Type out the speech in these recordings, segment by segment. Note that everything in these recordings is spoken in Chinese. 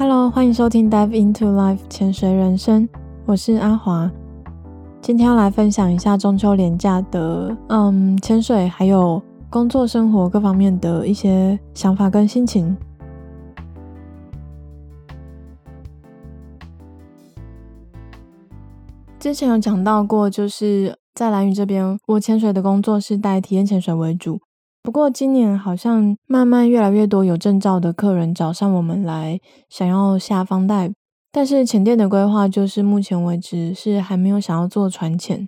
Hello，欢迎收听 Dive into Life 潜水人生，我是阿华。今天要来分享一下中秋连假的嗯潜水，还有工作生活各方面的一些想法跟心情。之前有讲到过，就是在兰屿这边，我潜水的工作是带体验潜水为主。不过今年好像慢慢越来越多有证照的客人找上我们来，想要下 fun dive，但是前店的规划就是目前为止是还没有想要做船前，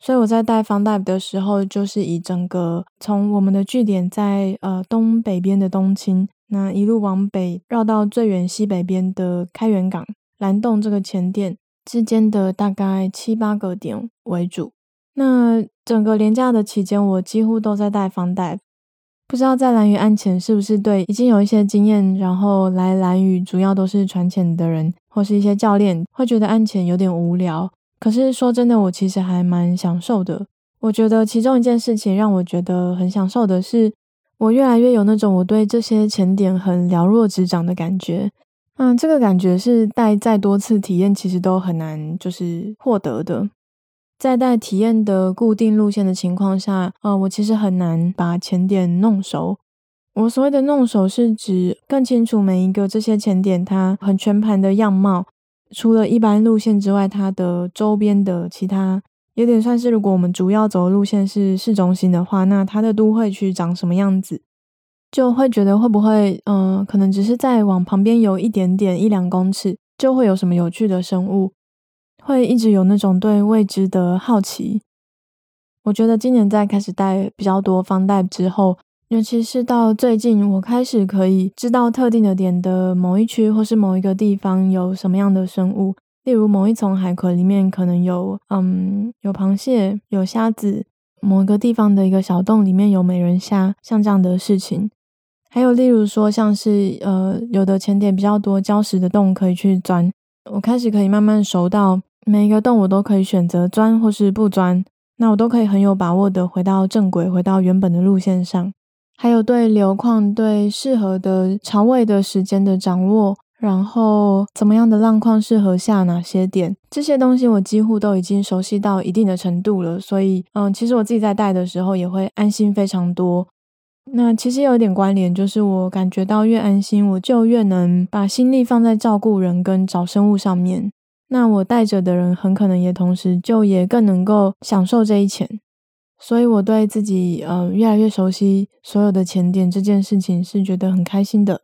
所以我在带 fun dive 的时候，就是以整个从我们的据点在呃东北边的东青，那一路往北绕到最远西北边的开元港蓝洞这个前店之间的大概七八个点为主。那整个连假的期间，我几乎都在带 fun dive。不知道在蓝屿岸潜是不是对已经有一些经验，然后来蓝屿主要都是船潜的人，或是一些教练会觉得岸潜有点无聊。可是说真的，我其实还蛮享受的。我觉得其中一件事情让我觉得很享受的是，我越来越有那种我对这些潜点很了若指掌的感觉。嗯，这个感觉是带再多次体验，其实都很难就是获得的。在带体验的固定路线的情况下，呃，我其实很难把潜点弄熟。我所谓的弄熟，是指更清楚每一个这些潜点它很全盘的样貌，除了一般路线之外，它的周边的其他，有点算是如果我们主要走的路线是市中心的话，那它的都会区长什么样子，就会觉得会不会，嗯、可能只是再往旁边游一点点一两公尺，就会有什么有趣的生物。会一直有那种对未知的好奇。我觉得今年在开始带比较多方带之后，尤其是到最近，我开始可以知道特定的点的某一区或是某一个地方有什么样的生物，例如某一丛海葵里面可能有嗯有螃蟹、有虾子，某一个地方的一个小洞里面有美人虾，像这样的事情。还有例如说像是呃有的浅点比较多礁石的洞可以去钻，我开始可以慢慢熟到。每一个洞我都可以选择钻或是不钻，那我都可以很有把握的回到正轨，回到原本的路线上。还有对流况、对适合的潮位的时间的掌握，然后怎么样的浪况适合下哪些点，这些东西我几乎都已经熟悉到一定的程度了。所以，嗯，其实我自己在带的时候也会安心非常多。那其实有一点关联，就是我感觉到越安心，我就越能把心力放在照顾人跟找生物上面。那我带着的人很可能也同时就也更能够享受这一潜，所以我对自己、呃、越来越熟悉所有的潜点这件事情是觉得很开心的。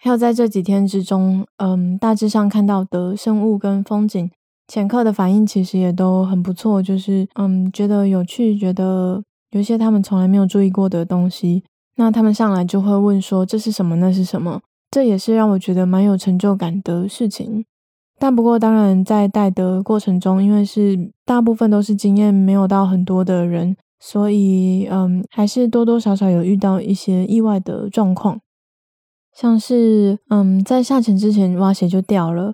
还有在这几天之中，嗯，大致上看到的生物跟风景，潜客的反应其实也都很不错，就是嗯觉得有趣，觉得有一些他们从来没有注意过的东西，那他们上来就会问说这是什么？那是什么？这也是让我觉得蛮有成就感的事情。但不过，当然在带的过程中，因为是大部分都是经验没有到很多的人，所以嗯，还是多多少少有遇到一些意外的状况，像是嗯，在下潜之前蛙鞋就掉了，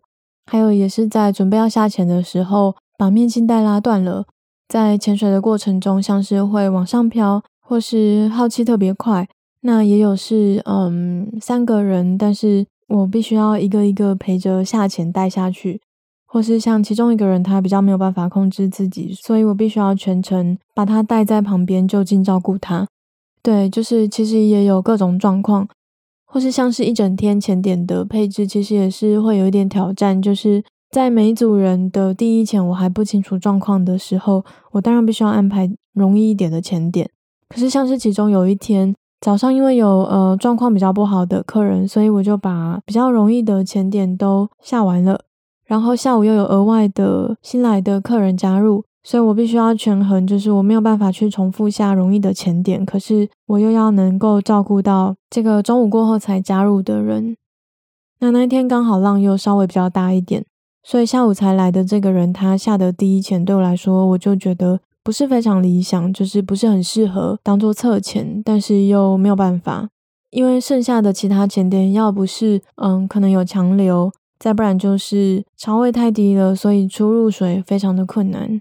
还有也是在准备要下潜的时候把面镜带拉断了，在潜水的过程中像是会往上飘，或是耗气特别快，那也有是嗯三个人，但是。我必须要一个一个陪着下潜带下去，或是像其中一个人他比较没有办法控制自己，所以我必须要全程把他带在旁边就近照顾他。对，就是其实也有各种状况，或是像是一整天潜点的配置，其实也是会有一点挑战。就是在每组人的第一潜我还不清楚状况的时候，我当然必须要安排容易一点的潜点。可是像是其中有一天。早上因为有呃状况比较不好的客人，所以我就把比较容易的前点都下完了。然后下午又有额外的新来的客人加入，所以我必须要权衡，就是我没有办法去重复下容易的前点，可是我又要能够照顾到这个中午过后才加入的人。那那一天刚好浪又稍微比较大一点，所以下午才来的这个人，他下的第一潜对我来说，我就觉得。不是非常理想，就是不是很适合当做侧潜，但是又没有办法，因为剩下的其他潜点要不是嗯可能有强流，再不然就是潮位太低了，所以出入水非常的困难。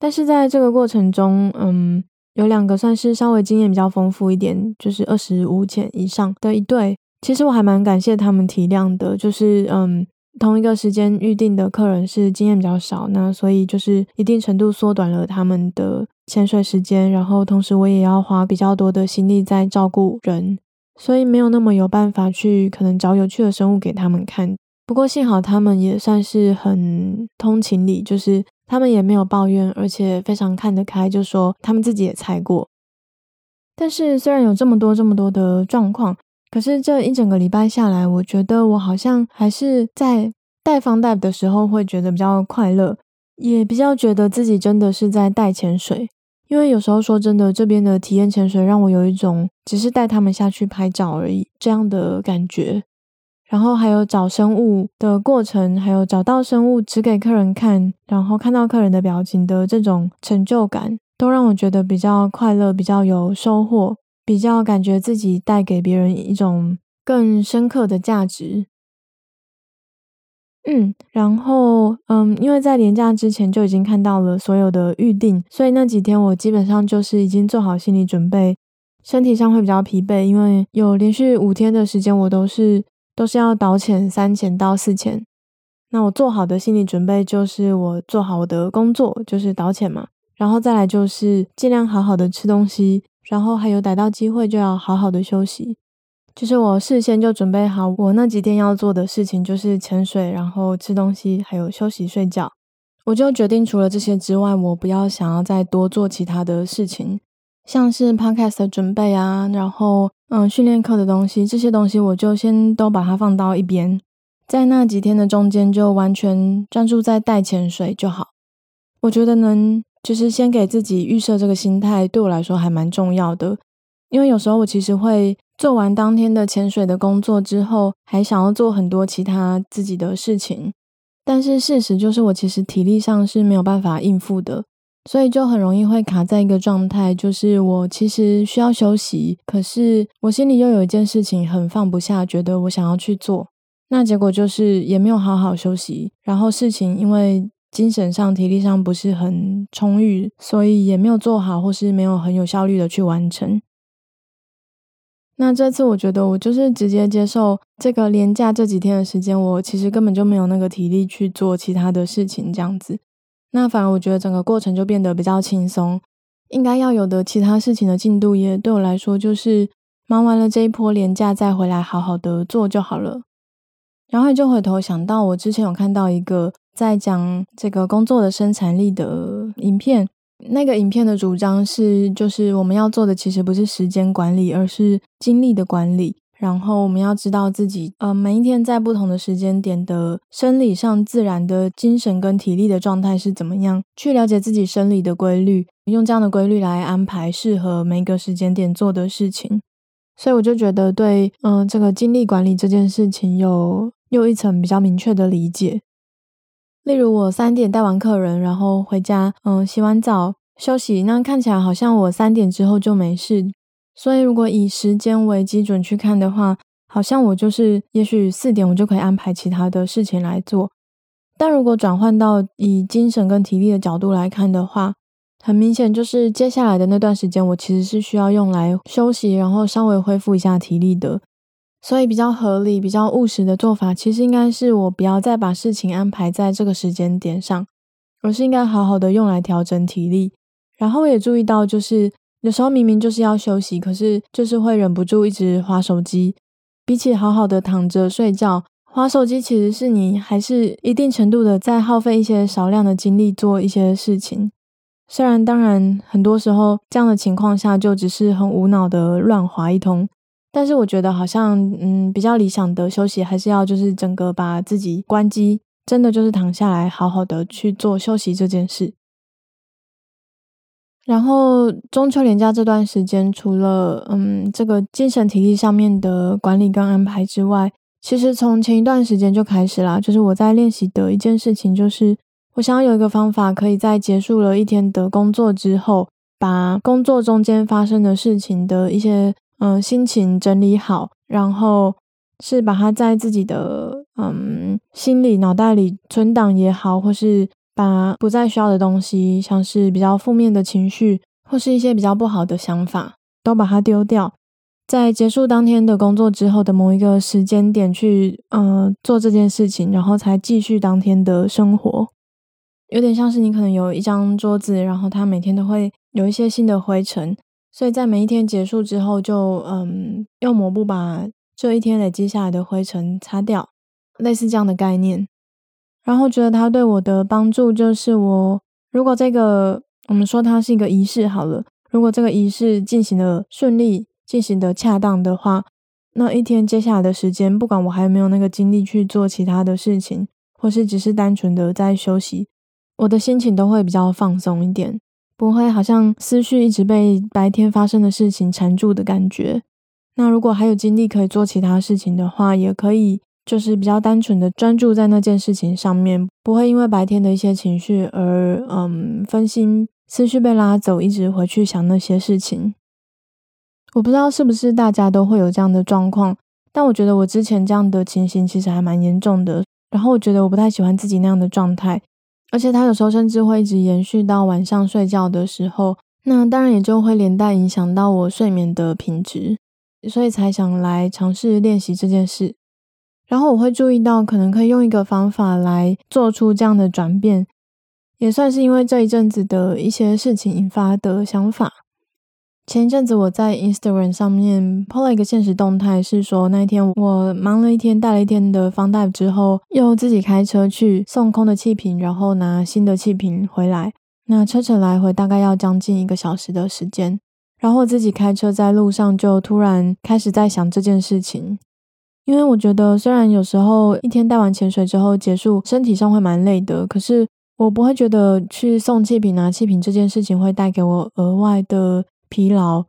但是在这个过程中，嗯，有两个算是稍微经验比较丰富一点，就是二十五潜以上的一对，其实我还蛮感谢他们体谅的，就是嗯，同一个时间预定的客人是经验比较少，那所以就是一定程度缩短了他们的潜水时间，然后同时我也要花比较多的心力在照顾人，所以没有那么有办法去可能找有趣的生物给他们看。不过幸好他们也算是很通情理，就是他们也没有抱怨，而且非常看得开，就说他们自己也猜过。但是虽然有这么多这么多的状况，可是这一整个礼拜下来，我觉得我好像还是在带方黛的时候会觉得比较快乐，也比较觉得自己真的是在带潜水。因为有时候说真的，这边的体验潜水让我有一种只是带他们下去拍照而已这样的感觉。然后还有找生物的过程，还有找到生物指给客人看，然后看到客人的表情的这种成就感，都让我觉得比较快乐，比较有收获，比较感觉自己带给别人一种更深刻的价值。嗯，然后嗯，因为在连假之前就已经看到了所有的预定，所以那几天我基本上就是已经做好心理准备，身体上会比较疲惫，因为有连续五天的时间我都是。都是要导潜三潜到四潜，那我做好的心理准备就是我做好我的工作，就是导潜嘛，然后再来就是尽量好好的吃东西，然后还有逮到机会就要好好的休息，就是我事先就准备好我那几天要做的事情，就是潜水，然后吃东西，还有休息睡觉，我就决定除了这些之外，我不要想要再多做其他的事情。像是 podcast 的准备啊，然后嗯，训练课的东西，这些东西我就先都把它放到一边，在那几天的中间就完全专注在带潜水就好。我觉得能就是先给自己预设这个心态，对我来说还蛮重要的。因为有时候我其实会做完当天的潜水的工作之后，还想要做很多其他自己的事情，但是事实就是我其实体力上是没有办法应付的。所以就很容易会卡在一个状态，就是我其实需要休息，可是我心里又有一件事情很放不下，觉得我想要去做，那结果就是也没有好好休息，然后事情因为精神上、体力上不是很充裕，所以也没有做好，或是没有很有效率的去完成。那这次我觉得我就是直接接受这个连假这几天的时间，我其实根本就没有那个体力去做其他的事情，这样子。那反而我觉得整个过程就变得比较轻松，应该要有的其他事情的进度也对我来说就是忙完了这一波连假再回来好好的做就好了。然后就回头想到我之前有看到一个在讲这个工作的生产力的影片，那个影片的主张是就是我们要做的其实不是时间管理，而是精力的管理。然后我们要知道自己，呃，每一天在不同的时间点的生理上自然的精神跟体力的状态是怎么样，去了解自己生理的规律，用这样的规律来安排适合每个时间点做的事情。所以我就觉得对，嗯、这个精力管理这件事情有又一层比较明确的理解。例如我三点带完客人，然后回家，嗯、洗完澡休息，那看起来好像我三点之后就没事。所以，如果以时间为基准去看的话，好像我就是，也许四点我就可以安排其他的事情来做。但如果转换到以精神跟体力的角度来看的话，很明显就是接下来的那段时间，我其实是需要用来休息，然后稍微恢复一下体力的。所以，比较合理、比较务实的做法，其实应该是我不要再把事情安排在这个时间点上，而是应该好好的用来调整体力。然后也注意到，就是。有时候明明就是要休息，可是就是会忍不住一直划手机。比起好好的躺着睡觉，划手机其实是你还是一定程度的在耗费一些少量的精力做一些事情。虽然当然很多时候这样的情况下就只是很无脑的乱划一通，但是我觉得好像嗯比较理想的休息还是要就是整个把自己关机，真的就是躺下来好好的去做休息这件事。然后中秋连假这段时间，除了嗯这个精神体力上面的管理跟安排之外，其实从前一段时间就开始啦。就是我在练习的一件事情，就是我想要有一个方法，可以在结束了一天的工作之后，把工作中间发生的事情的一些嗯心情整理好，然后是把它在自己的嗯心里脑袋里存档也好，或是。把不再需要的东西，像是比较负面的情绪，或是一些比较不好的想法，都把它丢掉。在结束当天的工作之后的某一个时间点去，呃，做这件事情，然后才继续当天的生活。有点像是你可能有一张桌子，然后它每天都会有一些新的灰尘，所以在每一天结束之后就，嗯，用抹布把这一天累积下来的灰尘擦掉，类似这样的概念。然后觉得它对我的帮助就是我，如果这个我们说它是一个仪式好了，如果这个仪式进行的顺利、进行的恰当的话，那一天接下来的时间，不管我还有没有那个精力去做其他的事情，或是只是单纯的在休息，我的心情都会比较放松一点，不会好像思绪一直被白天发生的事情缠住的感觉。那如果还有精力可以做其他事情的话，也可以。就是比较单纯的专注在那件事情上面，不会因为白天的一些情绪而嗯分心，思绪被拉走，一直回去想那些事情。我不知道是不是大家都会有这样的状况，但我觉得我之前这样的情形其实还蛮严重的。然后我觉得我不太喜欢自己那样的状态，而且它有时候甚至会一直延续到晚上睡觉的时候，那当然也就会连带影响到我睡眠的品质，所以才想来尝试练习这件事。然后我会注意到，可能可以用一个方法来做出这样的转变，也算是因为这一阵子的一些事情引发的想法。前一阵子我在 Instagram 上面 po 了一个现实动态，是说那一天我忙了一天，带了一天的 Fun Dive 之后，又自己开车去送空的气瓶，然后拿新的气瓶回来。那车程来回大概要将近一个小时的时间。然后自己开车在路上，就突然开始在想这件事情。因为我觉得，虽然有时候一天带完潜水之后结束，身体上会蛮累的，可是我不会觉得去送气瓶拿气瓶这件事情会带给我额外的疲劳，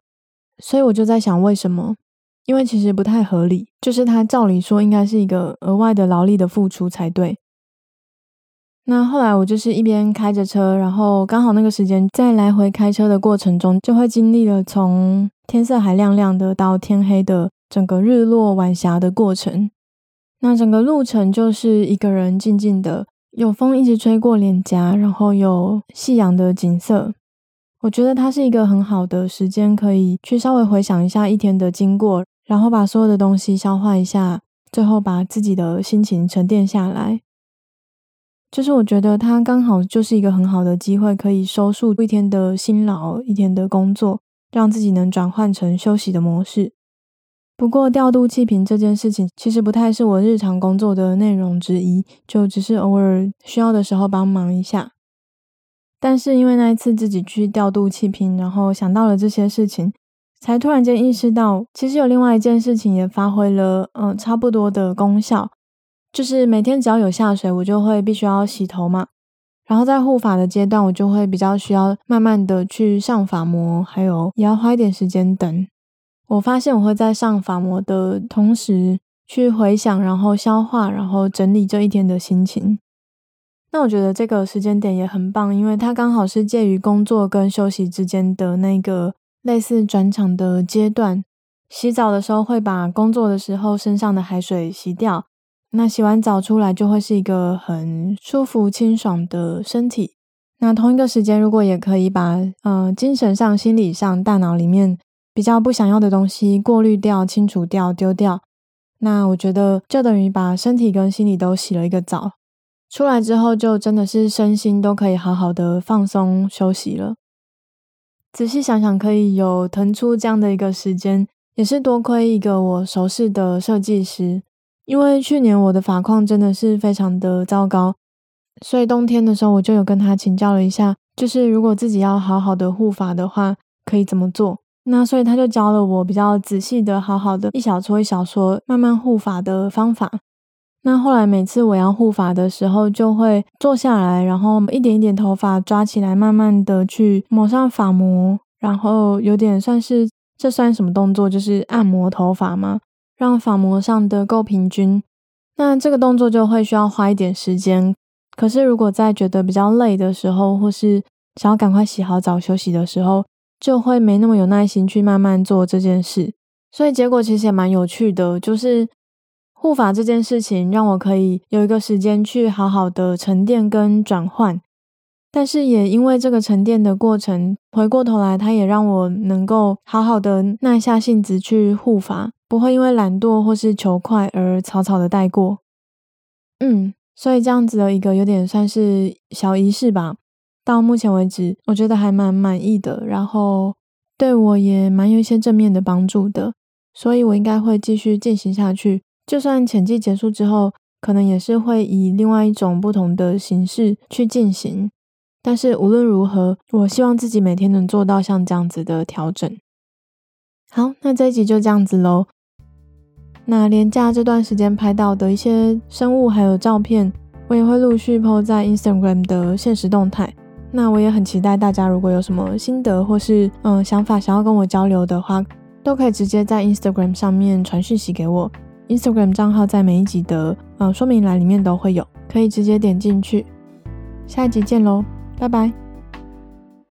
所以我就在想为什么？因为其实不太合理，就是它照理说应该是一个额外的劳力的付出才对。那后来我就是一边开着车，然后刚好那个时间在来回开车的过程中，就会经历了从天色还亮亮的到天黑的。整个日落晚霞的过程，那整个路程就是一个人静静的，有风一直吹过脸颊，然后有夕阳的景色。我觉得它是一个很好的时间，可以去稍微回想一下一天的经过，然后把所有的东西消化一下，最后把自己的心情沉淀下来。就是我觉得它刚好就是一个很好的机会，可以收束一天的辛劳，一天的工作，让自己能转换成休息的模式。不过调度气瓶这件事情其实不太是我日常工作的内容之一，就只是偶尔需要的时候帮忙一下。但是因为那一次自己去调度气瓶，然后想到了这些事情，才突然间意识到，其实有另外一件事情也发挥了嗯差不多的功效，就是每天只要有下水，我就会必须要洗头嘛。然后在护发的阶段，我就会比较需要慢慢的去上发膜，还有也要花一点时间等。我发现我会在上发膜的同时去回想，然后消化，然后整理这一天的心情。那我觉得这个时间点也很棒，因为它刚好是介于工作跟休息之间的那个类似转场的阶段。洗澡的时候会把工作的时候身上的海水洗掉，那洗完澡出来就会是一个很舒服清爽的身体。那同一个时间，如果也可以把呃精神上、心理上、大脑里面。比较不想要的东西过滤掉、清除掉、丢掉，那我觉得就等于把身体跟心理都洗了一个澡，出来之后就真的是身心都可以好好的放松休息了。仔细想想，可以有腾出这样的一个时间，也是多亏一个我熟识的设计师，因为去年我的发况真的是非常的糟糕，所以冬天的时候我就有跟他请教了一下，就是如果自己要好好的护发的话，可以怎么做？那所以他就教了我比较仔细的、好好的一小撮一小撮慢慢护发的方法。那后来每次我要护发的时候，就会坐下来，然后一点一点头发抓起来，慢慢的去抹上发膜，然后有点算是这算什么动作？就是按摩头发嘛，让发膜上的够平均。那这个动作就会需要花一点时间。可是如果在觉得比较累的时候，或是想要赶快洗好澡休息的时候，就会没那么有耐心去慢慢做这件事，所以结果其实也蛮有趣的，就是护法这件事情让我可以有一个时间去好好的沉淀跟转换，但是也因为这个沉淀的过程，回过头来，它也让我能够好好的耐下性子去护法，不会因为懒惰或是求快而草草的带过。嗯，所以这样子的一个有点算是小仪式吧。到目前为止，我觉得还蛮满意的，然后对我也蛮有一些正面的帮助的，所以我应该会继续进行下去。就算前季结束之后，可能也是会以另外一种不同的形式去进行。但是无论如何，我希望自己每天能做到像这样子的调整。好，那这一集就这样子喽。那连假这段时间拍到的一些生物还有照片，我也会陆续 po 在 Instagram 的现实动态。那我也很期待大家如果有什么心得或是嗯想法想要跟我交流的话，都可以直接在 Instagram 上面传讯息给我。Instagram 账号在每一集的嗯说明栏里面都会有，可以直接点进去。下一集见喽！拜拜。